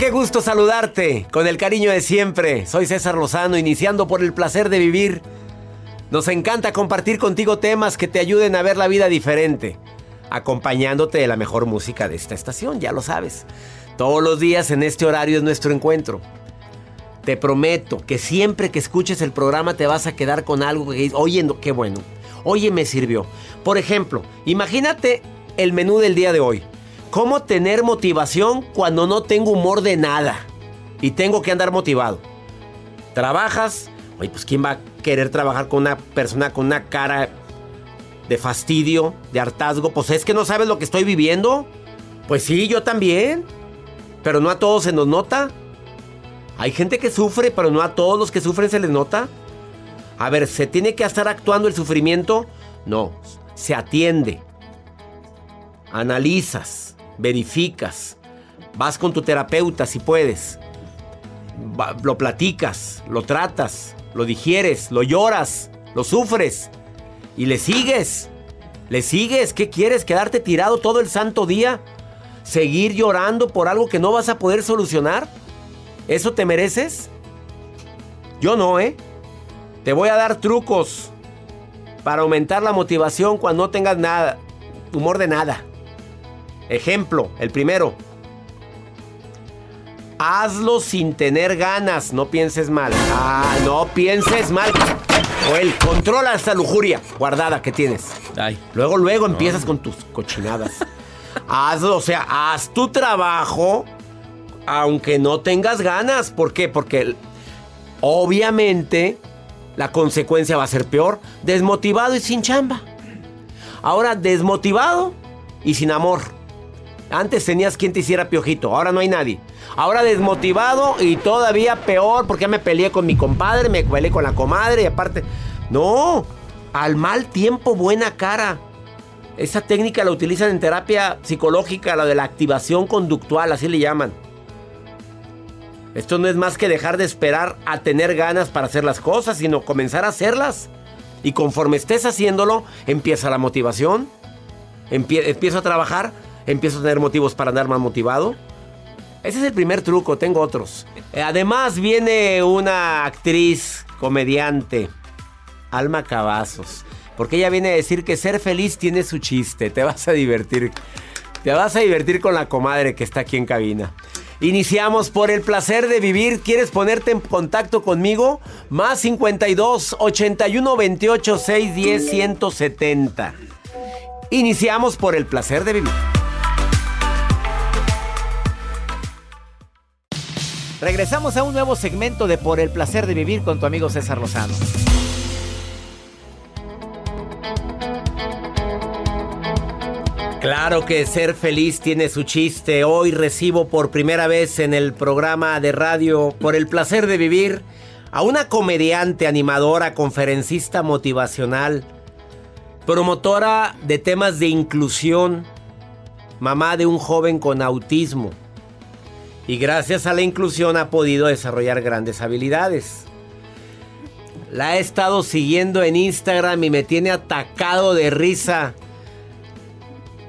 Qué gusto saludarte. Con el cariño de siempre. Soy César Lozano, iniciando por el placer de vivir. Nos encanta compartir contigo temas que te ayuden a ver la vida diferente, acompañándote de la mejor música de esta estación, ya lo sabes. Todos los días en este horario es nuestro encuentro. Te prometo que siempre que escuches el programa te vas a quedar con algo que oye, qué bueno, oye, me sirvió. Por ejemplo, imagínate el menú del día de hoy. ¿Cómo tener motivación cuando no tengo humor de nada? Y tengo que andar motivado. Trabajas, oye, pues ¿quién va a querer trabajar con una persona con una cara de fastidio, de hartazgo? Pues es que no sabes lo que estoy viviendo. Pues sí, yo también. Pero no a todos se nos nota. Hay gente que sufre, pero no a todos los que sufren se les nota. A ver, ¿se tiene que estar actuando el sufrimiento? No, se atiende. Analizas, verificas, vas con tu terapeuta si puedes. Lo platicas, lo tratas, lo digieres, lo lloras, lo sufres y le sigues. Le sigues. ¿Qué quieres? ¿Quedarte tirado todo el santo día? ¿Seguir llorando por algo que no vas a poder solucionar? ¿Eso te mereces? Yo no, ¿eh? Te voy a dar trucos para aumentar la motivación cuando no tengas nada, humor de nada. Ejemplo, el primero. Hazlo sin tener ganas, no pienses mal. Ah, no pienses mal. Joel, controla esta lujuria guardada que tienes. Ay. Luego, luego empiezas con tus cochinadas. Hazlo, o sea, haz tu trabajo aunque no tengas ganas. ¿Por qué? Porque obviamente la consecuencia va a ser peor. Desmotivado y sin chamba. Ahora desmotivado y sin amor. Antes tenías quien te hiciera piojito, ahora no hay nadie. Ahora desmotivado y todavía peor porque me peleé con mi compadre, me peleé con la comadre y aparte... No, al mal tiempo buena cara. Esa técnica la utilizan en terapia psicológica, la de la activación conductual, así le llaman. Esto no es más que dejar de esperar a tener ganas para hacer las cosas, sino comenzar a hacerlas. Y conforme estés haciéndolo, empieza la motivación. Empie- empiezo a trabajar, empiezo a tener motivos para andar más motivado. Ese es el primer truco, tengo otros. Eh, Además viene una actriz, comediante, Alma Cavazos. Porque ella viene a decir que ser feliz tiene su chiste. Te vas a divertir. Te vas a divertir con la comadre que está aquí en cabina. Iniciamos por el placer de vivir. ¿Quieres ponerte en contacto conmigo? Más 52 81 28 610 170. Iniciamos por el placer de vivir. Regresamos a un nuevo segmento de Por el placer de vivir con tu amigo César Lozano. Claro que ser feliz tiene su chiste. Hoy recibo por primera vez en el programa de radio Por el placer de vivir a una comediante, animadora, conferencista motivacional, promotora de temas de inclusión, mamá de un joven con autismo. Y gracias a la inclusión ha podido desarrollar grandes habilidades. La he estado siguiendo en Instagram y me tiene atacado de risa.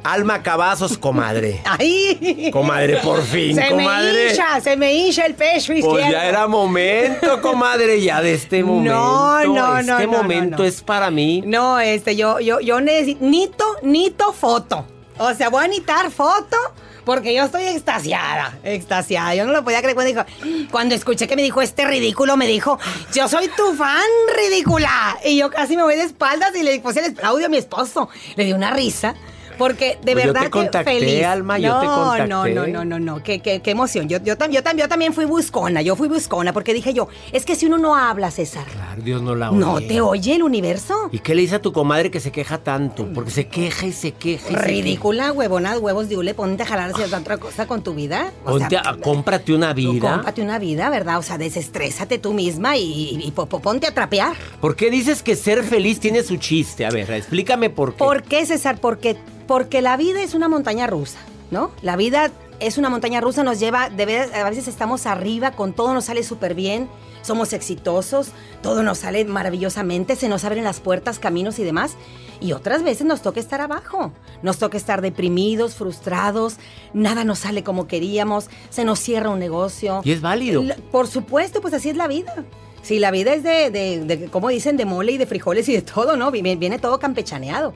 Alma Cavazos, comadre. ¡Ay! Comadre, por fin, se comadre. me hincha, se me hincha el pecho izquierdo. Pues ya era momento, comadre, ya de este momento. No, no, este no, no, momento no, no. es para mí. No, este, yo, yo, yo necesito, nito, nito foto. O sea, voy a necesitar foto porque yo estoy extasiada, extasiada. Yo no lo podía creer cuando escuché que me dijo este ridículo, me dijo, yo soy tu fan, ridícula. Y yo casi me voy de espaldas y le puse el audio a mi esposo. Le di una risa. Porque de Pues yo verdad te contacté, que feliz. Alma, yo te no, contacté. no, no, no, no, no, qué, qué, qué emoción. Yo, yo, tam- yo, tam- yo también fui buscona, yo fui buscona porque dije yo, es que si uno no habla, César, Claro, Dios no la oye. no te oye el universo. ¿Y qué le dice a tu comadre que se queja tanto? Porque se queja y se queja. y se Ridícula, huevona, huevos de hule, ponte a jalar hacia otra cosa con tu vida. Ponte a- cómprate una vida. Cómprate una vida, ¿verdad? O sea, desestrésate tú misma y, y- y po- po- ponte a trapear. ¿Por qué dices que ser feliz tiene su chiste? A ver, explícame por qué. ¿Por qué, César? Porque, porque la vida es una montaña rusa, ¿no? La vida es una montaña rusa, nos lleva, de ver- a veces estamos arriba, con todo nos sale súper bien, somos exitosos, todo nos sale maravillosamente, se nos abren las puertas, caminos y demás. Y otras veces nos toca estar abajo, nos toca estar deprimidos, frustrados, nada nos sale como queríamos, se nos cierra un negocio. Y es válido. Por supuesto, pues así es la vida. Sí, la vida es de, de, de, como dicen, de mole y de frijoles y de todo, ¿no? Viene, viene todo campechaneado.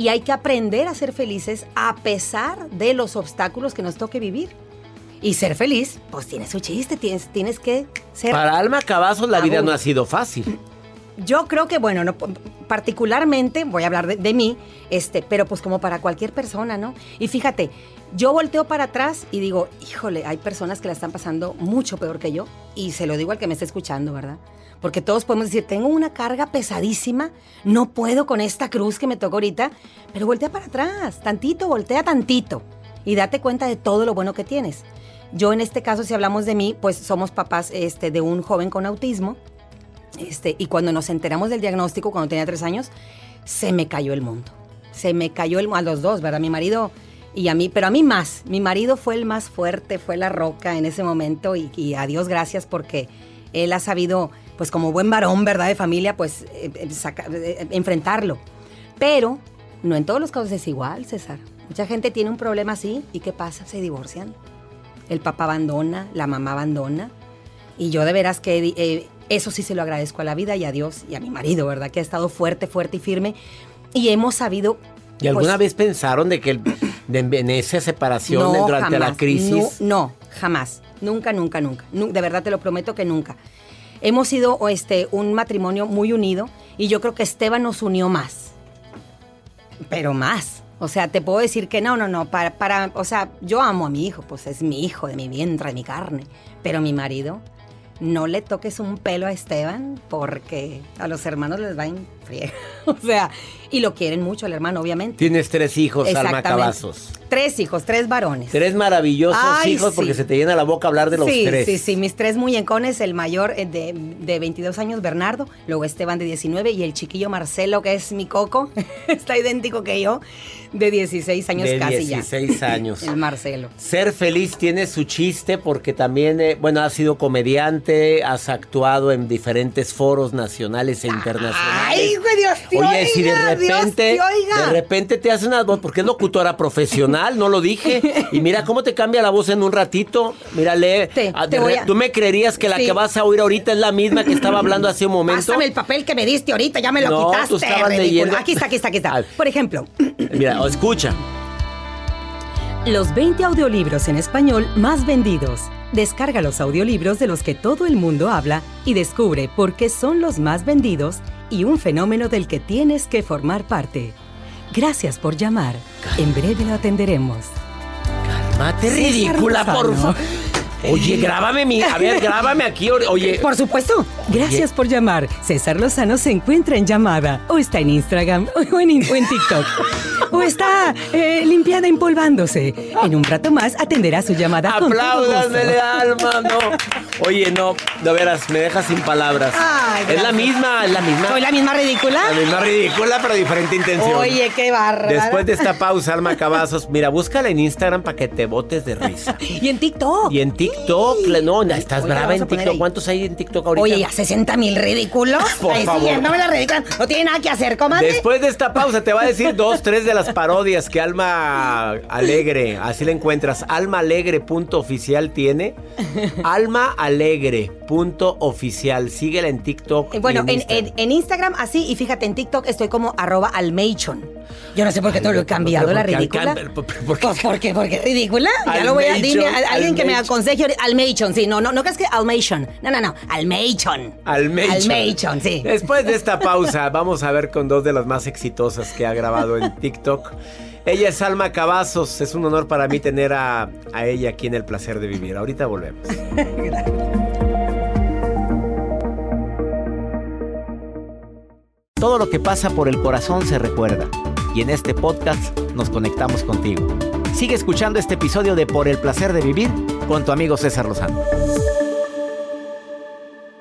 Y hay que aprender a ser felices a pesar de los obstáculos que nos toque vivir. Y ser feliz, pues tiene su chiste, tienes, tienes que ser... Para Alma Cavazos la vida no ha sido fácil. Yo creo que, bueno, no, particularmente, voy a hablar de, mí, este, pero pues como para cualquier persona, ¿no? Y fíjate, yo volteo para atrás y digo, híjole, hay personas que la están pasando mucho peor que yo. Y se lo digo al que me está escuchando, ¿verdad? Porque todos podemos decir, tengo una carga pesadísima, no puedo con esta cruz que me tocó ahorita, pero voltea para atrás, tantito, voltea tantito y date cuenta de todo lo bueno que tienes. Yo en este caso, si hablamos de mí, pues somos papás este, de un joven con autismo. Este, y cuando nos enteramos del diagnóstico, cuando tenía tres años, se me cayó el mundo. Se me cayó el a los dos, ¿verdad? Mi marido y a mí, pero a mí más. Mi marido fue el más fuerte, fue la roca en ese momento y, a Dios gracias porque él ha sabido, pues como buen varón, ¿verdad? De familia, pues eh, eh, eh, enfrentarlo. Pero no en todos los casos es igual, César. Mucha gente tiene un problema así y ¿qué pasa? Se divorcian. El papá abandona, la mamá abandona. Y yo de veras que eso sí se lo agradezco a la vida y a Dios y a mi marido, ¿verdad? Que ha estado fuerte, fuerte y firme. Y hemos sabido... ¿Y alguna pues, vez pensaron de que el- de, en esa separación durante la crisis? No, no, jamás. Nunca, nunca, nunca. Nu- de verdad te lo prometo que nunca. Hemos sido este, un matrimonio muy unido y yo creo que Esteban nos unió más. Pero más. O sea, te puedo decir que no, no, no. Para, para, o sea, yo amo a mi hijo, pues es mi hijo, de mi vientre, de mi carne. Pero mi marido, no le toques un pelo a Esteban porque a los hermanos les va en friega. O sea, y lo quieren mucho al hermano, obviamente. Tienes tres hijos, Alma. Cavazos. Tres hijos, tres varones. Tres maravillosos Ay, hijos sí. porque se te llena la boca hablar de los sí, tres. Sí, sí, mis tres muñecones, el mayor eh, de, de 22 años, Bernardo, luego Esteban de 19 y el chiquillo Marcelo, que es mi coco, está idéntico que yo, de 16 años De casi 16 años. ya. El Marcelo. Ser feliz tiene su chiste porque también, eh, bueno, has sido comediante, has actuado en diferentes foros nacionales e internacionales. Ay, güey, Dios te Oye, si de oiga, Dios repente, te oiga. de repente te hace una voz, porque es locutora profesional, no lo dije. Y mira cómo te cambia la voz en un ratito. Mírale, Te- ah, te de voy re- a- tú me creerías que la Sí. que vas a oír ahorita es la misma que estaba hablando hace un momento. Pásame el papel que me diste ahorita, ya me lo No, quitaste. tú estabas leyendo. Aquí está, aquí está, aquí está. Por ejemplo, Mira, escucha. Los 20 audiolibros en español más vendidos. Descarga los audiolibros de los que todo el mundo habla y descubre por qué son los más vendidos y un fenómeno del que tienes que formar parte. Gracias por llamar. En breve lo atenderemos. Mate César ridícula, por favor. Oye, grábame mi. A ver, grábame aquí. Oye. por supuesto. Gracias por llamar. César Lozano se encuentra en llamada o está en Instagram o en, o en TikTok. o está eh, limpiada empolvándose. En un rato más atenderá su llamada. Apláudanmele, alma, no. Oye, no, de veras, me dejas sin palabras. Ay, es la misma, es la misma. ¿Soy la misma ridícula? La misma ridícula, pero diferente intención. Oye, qué barra. Después de esta pausa, Alma Cavazos, mira, búscala en Instagram para que te botes de risa. Y en TikTok. Y en TikTok, la- no, estás Oye, brava en TikTok. ¿Cuántos hay en TikTok ahorita? Oye, a 60 mil ridículos. Por Ahí favor. siguiéndome la ridícula. No tiene nada que hacer, comadre. Después de esta pausa te va a decir dos, tres de las parodias que Alma Alegre, así la encuentras. Almaalegre.oficial tiene. Almaalegre.oficial. Síguela en TikTok. Eh, Bueno, y en, Instagram. en- en Instagram así, y fíjate, en TikTok estoy como arroba. Yo no sé por qué te lo he cambiado, la ¿por qué ridícula. alcam- por- por- por qué? Pues porque, porque es ridícula. Ya lo voy a dime alguien que me aconseje. Almation, sí, no, no, no crees que Almation. No, no, no. Almation. Almation, sí. Después de esta pausa, vamos a ver con dos de las más exitosas que ha grabado en TikTok. Ella es Alma Cavazos. Es un honor para mí tener a, a ella aquí en El Placer de Vivir. Ahorita volvemos. Todo lo que pasa por el corazón se recuerda. Y en este podcast nos conectamos contigo. Sigue escuchando este episodio de Por el Placer de Vivir con tu amigo César Lozano.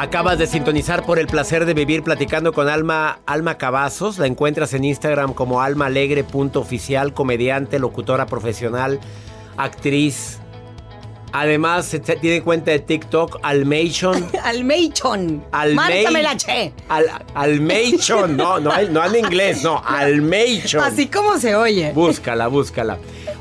Acabas de sintonizar por el placer de vivir platicando con Alma, Alma Cavazos. La encuentras en Instagram como almaalegre.oficial, comediante, locutora profesional, actriz. Además, se tiene cuenta de TikTok, Almation. Almation. Almei- Márcame la che. Al, Almation, no, no, no en inglés, no, Almation. Así como se oye. Búscala, búscala.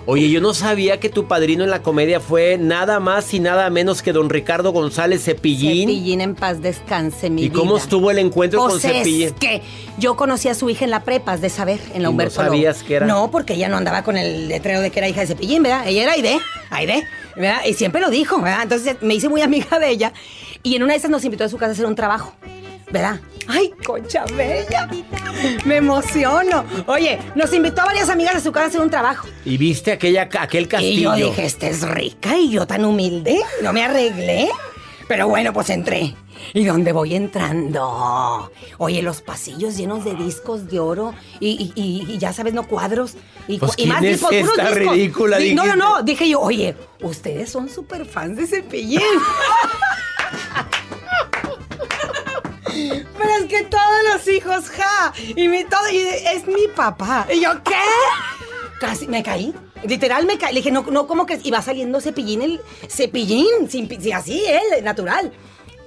Oye, yo no sabía que tu padrino en la comedia fue nada más y nada menos que don Ricardo González Cepillín. Cepillín en paz descanse, mi ¿Y vida. cómo estuvo el encuentro con Pues es Cepillín? que yo conocí a su hija en la prepa, has de saber, en ¿Y la no Humberto Lobo. sabías que era? No, porque ella no andaba con el letrero de que era hija de Cepillín, ¿verdad? Ella era Aide, Aide, ¿verdad? Y siempre lo dijo, ¿verdad? Entonces me hice muy amiga de ella y en una de esas nos invitó a su casa a hacer un trabajo, ¿verdad? ¡Ay, concha bella! Me emociono. Oye, nos invitó a varias amigas a su casa a hacer un trabajo. Y viste aquella, aquel Y castillo. yo dije, esta es rica y yo tan humilde, no me arreglé. Pero bueno, pues entré. ¿Y dónde voy entrando? Oye, los pasillos llenos de discos de oro y, y- y- y ya sabes, no cuadros. Y, Pues, ¿quién más es discos, esta discos. ridícula? Di- No, no, no. Dije yo, oye, ustedes son súper fans de Cepillín. Pero es que todos los hijos, ja. Y mi todo, y es mi papá. Y yo, ¿qué? Casi me caí. Literal me caí. Le dije, no, no, ¿cómo que? Y va saliendo cepillín el. Cepillín, sin, así, él, natural.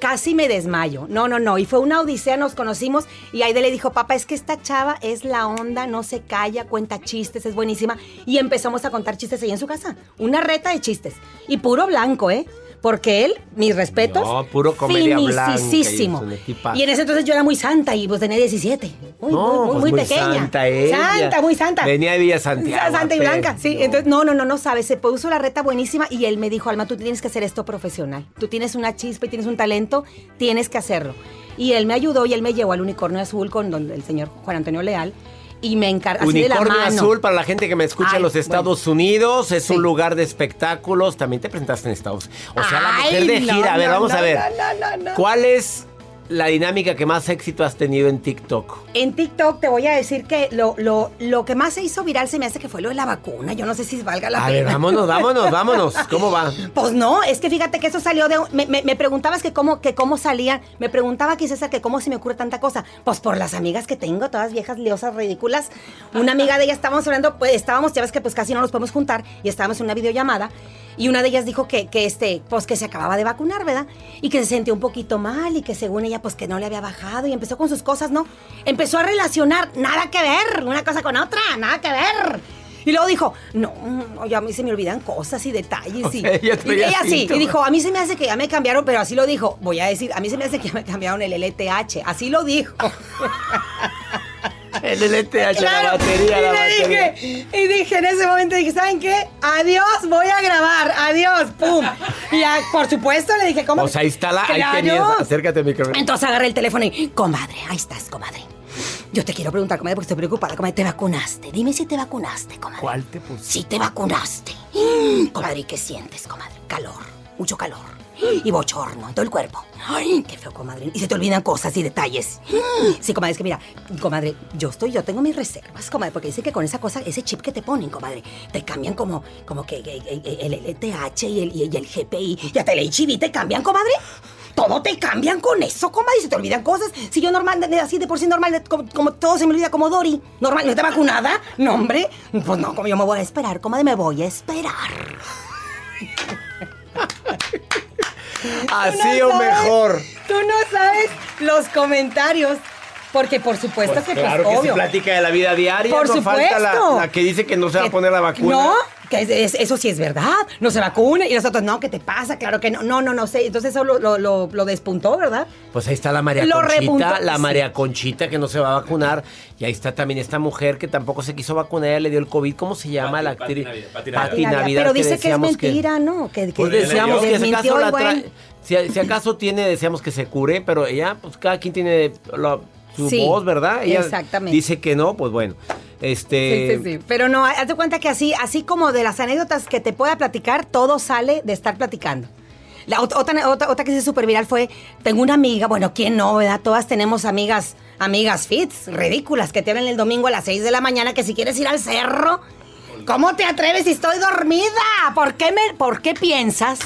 Casi me desmayo. No, no, no. Y fue una odisea, nos conocimos. Y Aide le dijo, papá, es que esta chava es la onda, no se calla, cuenta chistes, es buenísima. Y empezamos a contar chistes ahí en su casa. Una reta de chistes. Y puro blanco, ¿eh? Porque él, mis respetos. No, puro comedia blanca, y en ese entonces yo era muy santa y pues tenía 17. Muy, No, muy, pues muy muy pequeña. santa ella. Santa, muy santa. Venía de Villa Santiago, Santa y blanca, sí. Entonces, no, no, no, no sabes. Se puso la reta buenísima y él me dijo, Alma, tú tienes que hacer esto profesional. Tú tienes una chispa y tienes un talento, tienes que hacerlo. Y él me ayudó y él me llevó al unicornio azul con don- el señor Juan Antonio Leal. Y me encargó así de la Unicornio mano. Azul, para la gente que me escucha en los Estados Unidos, es Sí. un lugar de espectáculos. También te presentaste en Estados O sea, la mujer de no, gira. a ver, no, vamos no, a ver. no, no, no, no. ¿Cuál es la dinámica que más éxito has tenido en TikTok? En TikTok te voy a decir que lo, lo, lo que más se hizo viral se me hace que fue lo de la vacuna. Yo no sé si valga la A pena. ver, vámonos, vámonos, vámonos. ¿Cómo va? Pues no, es que fíjate que eso salió de... Me, me- me preguntabas que cómo, que cómo salían. Me preguntaba aquí César que cómo se me ocurre tanta cosa. Pues por las amigas que tengo, todas viejas liosas ridículas. Una amiga de ellas estábamos hablando, pues estábamos, ya ves que pues casi no nos podemos juntar y estábamos en una videollamada. Y una de ellas dijo que, que este, pues que se acababa de vacunar, ¿verdad? Y que se sentía un poquito mal y que según ella, pues que no le había bajado y empezó con sus cosas, ¿no? Empezó a relacionar, nada que ver, una cosa con otra, nada que ver. Y luego dijo, no, no, ya a mí se me olvidan cosas y detalles. O y, sea, ella y ella sí, y dijo, a mí se me hace que ya me cambiaron, pero así lo dijo. Voy a decir, a mí se me hace que ya me cambiaron el LTH. Así lo dijo. El LTH, la Claro, batería, y la batería. dije, y dije en ese momento, dije, ¿saben qué? Adiós, voy a grabar, adiós, pum. Y por supuesto le dije, ¿cómo? Pues ahí está la. Ahí tenías. Acércate al micrófono. Entonces agarré el teléfono y, comadre, ahí estás, comadre. Yo te quiero preguntar, comadre, porque estoy preocupada, comadre, ¿te vacunaste? Dime si te vacunaste, comadre. ¿Cuál te puse? Si te vacunaste. Comadre, ¿y qué sientes, comadre? Calor, mucho calor. Y bochorno en todo el cuerpo. Ay, qué feo, comadre. Y se te olvidan cosas y detalles. Sí, comadre, es que mira, comadre, yo estoy, yo tengo mis reservas, comadre, porque dice que con esa cosa, ese chip que te ponen, comadre, te cambian como, como que, el LTH y el, y el GPI y hasta el HIV te cambian, comadre. Todo te cambian con eso, comadre, y se te olvidan cosas. Si yo normal, así de por sí normal, como, como todo se me olvida como Dory. Normal, ¿no está vacunada? No, hombre. Pues no, como yo me voy a esperar, comadre, me voy a esperar. Así no o sabes. mejor. Tú no sabes los comentarios. Porque por supuesto Pues que, claro pues, que obvio. se plática de la vida diaria. Por no falta la, supuesto. la que dice que no se va a poner la vacuna. No, que es- es- eso sí es verdad. No se vacuna. Y nosotros, no, ¿qué te pasa? Claro que no. No, no, no sé. Entonces eso lo, lo, lo- lo despuntó, ¿verdad? Pues ahí está la María Lo Conchita, repuntó, la sí. María Conchita que no se va a vacunar. Y ahí está también esta mujer que tampoco se quiso vacunar, ella le dio el COVID. ¿Cómo se llama la actriz? Pati Navidad. Pero dice que es decíamos mentira, ¿no? Que, que Pues deseamos que si desmintió acaso, el la buen- tra- si, si acaso tiene, deseamos que se cure, pero ella, pues cada quien tiene la- su Sí, voz, ¿verdad? Ella exactamente. dice que no, pues bueno. Este. Sí, sí, sí. Pero no, haz de cuenta que así, así como de las anécdotas que te pueda platicar, todo sale de estar platicando. La ot- otra, otra, otra que se súper viral fue, tengo una amiga, bueno, ¿quién no, verdad? Todas tenemos amigas, amigas fits, ridículas, que te hablan el domingo a las 6 de la mañana que si quieres ir al cerro, ¿cómo te atreves si estoy dormida? ¿Por qué, me, ¿por qué piensas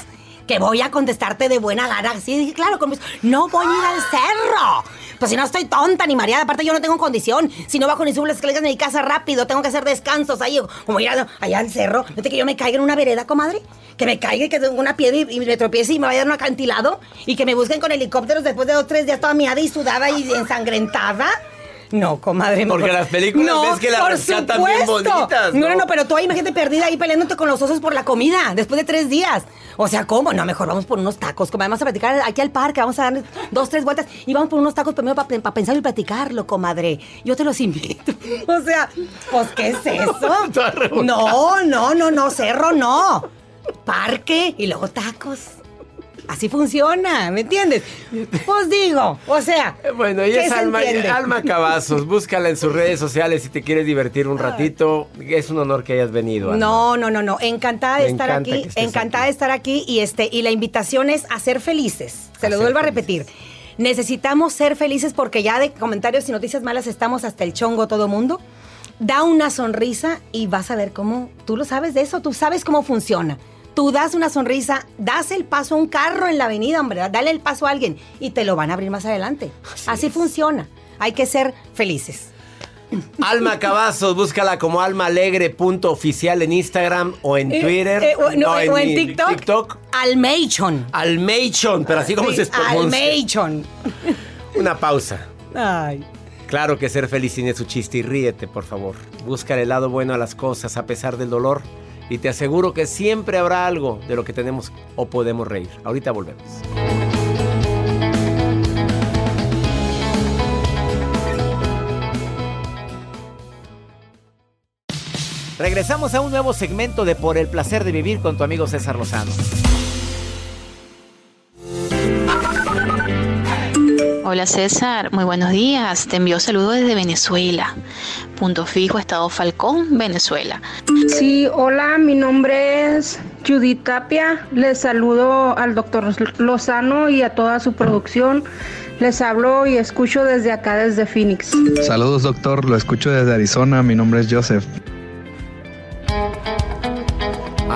que voy a contestarte de buena gana? Sí, claro, con no voy a ir al cerro. Pues si no estoy tonta ni mareada, aparte yo no tengo condición. Si no bajo ni subo las escaleras de mi casa rápido, tengo que hacer descansos ahí, como ir allá al cerro. ¿No te que yo me caiga en una vereda, comadre? Que me caiga y que tengo una piedra y, me tropiece y me vaya a un acantilado y que me busquen con helicópteros después de dos, tres días toda miada y sudada y ensangrentada. No, comadre. Porque las películas ves que las por rescatan bien bonitas, No, no, ¿no? no, pero tú ahí imagínate perdida ahí peleándote con los osos por la comida después de tres días. O sea, ¿cómo? No, mejor vamos por unos tacos. Como vamos a platicar aquí al parque, vamos a dar dos, tres vueltas y vamos por unos tacos primero para pensar y platicarlo, comadre. Yo te los invito. O sea, pues, ¿qué es eso? No, no, no, no, cerro no. Parque y luego tacos. Así funciona, ¿me entiendes? Pues digo, o sea. Bueno, ella ¿qué es Alma, entiende? Alma Cavazos. Búscala en sus redes sociales si te quieres divertir un ratito. Es un honor que hayas venido. Alma. No, no, no, no. Encantada de Me estar aquí. Encantada de estar aquí. Y este, y la invitación es a ser felices. Se lo vuelvo a repetir. Necesitamos ser felices porque ya de comentarios y noticias malas estamos hasta el chongo todo mundo. Da una sonrisa y vas a ver cómo. Tú lo sabes de eso, tú sabes cómo funciona. Tú das una sonrisa, das el paso a un carro en la avenida, hombre, dale el paso a alguien y te lo van a abrir más adelante. Así, funciona. Hay que ser felices. Alma Cavazos, búscala como almaalegre.oficial en Instagram o en Eh, Twitter. eh, o- no, o en TikTok. TikTok. Almeichon. Almeichon, pero así como Sí, se pronuncia. Almeichon. Una pausa. Ay. Claro que ser feliz tiene su chiste y ríete, por favor. Busca el lado bueno a las cosas a pesar del dolor y te aseguro que siempre habrá algo de lo que tenemos o podemos reír. Ahorita volvemos. Regresamos a un nuevo segmento de Por el placer de vivir con tu amigo César Lozano. Hola César, muy buenos días. Te envío saludos desde Venezuela. Punto fijo, Estado Falcón, Venezuela. Sí, hola, mi nombre es Judith Tapia. Les saludo al doctor Lozano y a toda su producción. Les hablo y escucho desde acá, desde Phoenix. Saludos doctor, lo escucho desde Arizona, mi nombre es Joseph.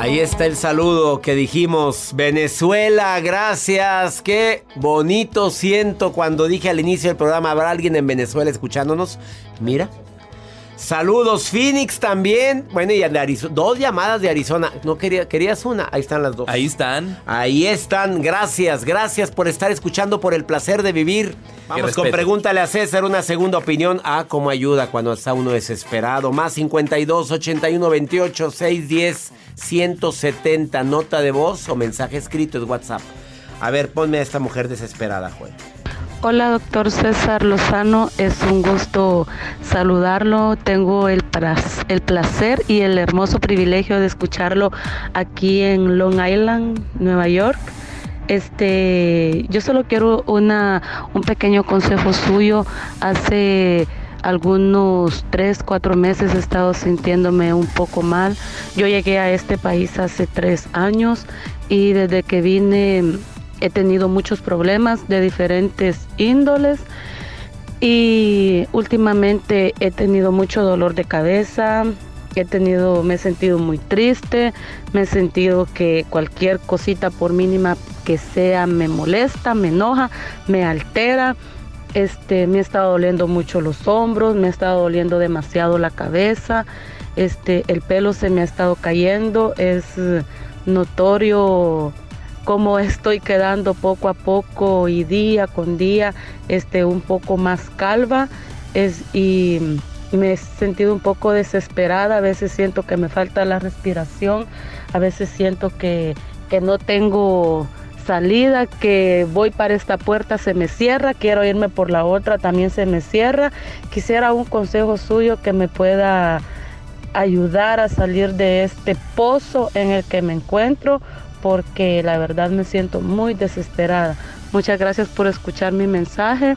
Ahí está el saludo que dijimos. Venezuela, gracias. Qué bonito siento cuando dije al inicio del programa, ¿habrá alguien en Venezuela escuchándonos? Mira. Saludos, Phoenix también. Bueno, y de Arizona. Dos llamadas de Arizona. No quería, querías una. Ahí están las dos. Ahí están. Ahí están. Gracias, gracias por estar escuchando por el placer de vivir. Vamos con pregúntale a César una segunda opinión. Ah, cómo ayuda cuando está uno desesperado. Más 52 81 28 610 170. Nota de voz o mensaje escrito es WhatsApp. A ver, ponme a esta mujer desesperada, Juan. Hola, doctor César Lozano. Es un gusto saludarlo. Tengo el, el placer y el hermoso privilegio de escucharlo aquí en Long Island, Nueva York. Este, yo solo quiero una, un pequeño consejo suyo. Hace algunos tres, cuatro meses he estado sintiéndome un poco mal. Yo llegué a este país hace tres años y desde que vine he tenido muchos problemas de diferentes índoles y últimamente he tenido mucho dolor de cabeza, he tenido, me he sentido muy triste, me he sentido que cualquier cosita por mínima que sea me molesta, me enoja, me altera. Este, me ha estado doliendo mucho los hombros, me ha estado doliendo demasiado la cabeza, este, el pelo se me ha estado cayendo, es notorio cómo estoy quedando poco a poco y día con día este, un poco más calva es, y me he sentido un poco desesperada, a veces siento que me falta la respiración, a veces siento que, que no tengo salida, que voy para esta puerta, se me cierra, quiero irme por la otra, también se me cierra. Quisiera un consejo suyo que me pueda ayudar a salir de este pozo en el que me encuentro porque la verdad me siento muy desesperada. Muchas gracias por escuchar mi mensaje,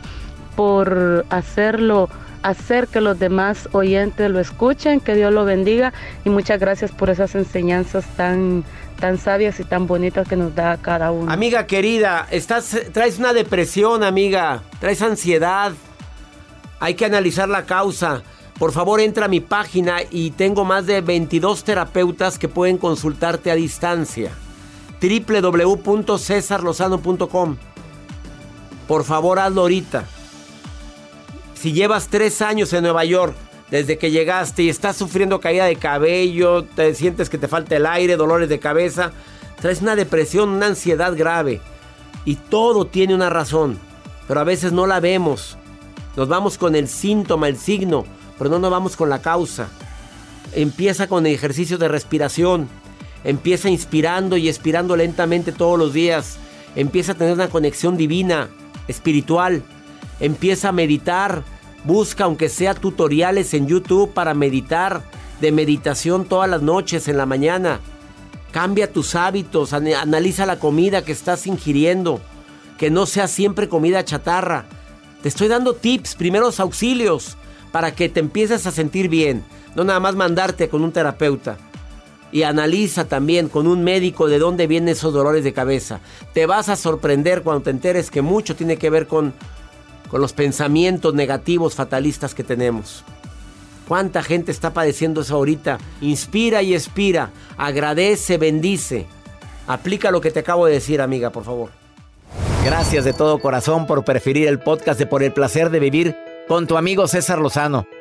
por hacerlo, hacer que los demás oyentes lo escuchen, que Dios lo bendiga y muchas gracias por esas enseñanzas tan tan sabias y tan bonitas que nos da cada uno. Amiga querida, estás traes una depresión, amiga, traes ansiedad. Hay que analizar la causa. Por favor, entra a mi página y tengo más de 22 terapeutas que pueden consultarte a distancia www.cesarlozano.com. Por favor, hazlo ahorita. Si llevas tres años en Nueva York, desde que llegaste y estás sufriendo caída de cabello, te sientes que te falta el aire, dolores de cabeza, traes una depresión, una ansiedad grave. Y todo tiene una razón, pero a veces no la vemos. Nos vamos con el síntoma, el signo, pero no nos vamos con la causa. Empieza con ejercicios de respiración Empieza inspirando y expirando lentamente todos los días. Empieza a tener una conexión divina, espiritual. Empieza a meditar. Busca aunque sea tutoriales en YouTube para meditar, de meditación todas las noches en la mañana. Cambia tus hábitos, analiza la comida que estás ingiriendo, que no sea siempre comida chatarra. Te estoy dando tips, primeros auxilios, para que te empieces a sentir bien, no nada más mandarte con un terapeuta y analiza también con un médico de dónde vienen esos dolores de cabeza. Te vas a sorprender cuando te enteres que mucho tiene que ver con, con los pensamientos negativos fatalistas que tenemos. ¿Cuánta gente está padeciendo eso ahorita? Inspira y expira, agradece, bendice. Aplica lo que te acabo de decir, amiga, por favor. Gracias de todo corazón por preferir el podcast de Por el placer de vivir con tu amigo César Lozano.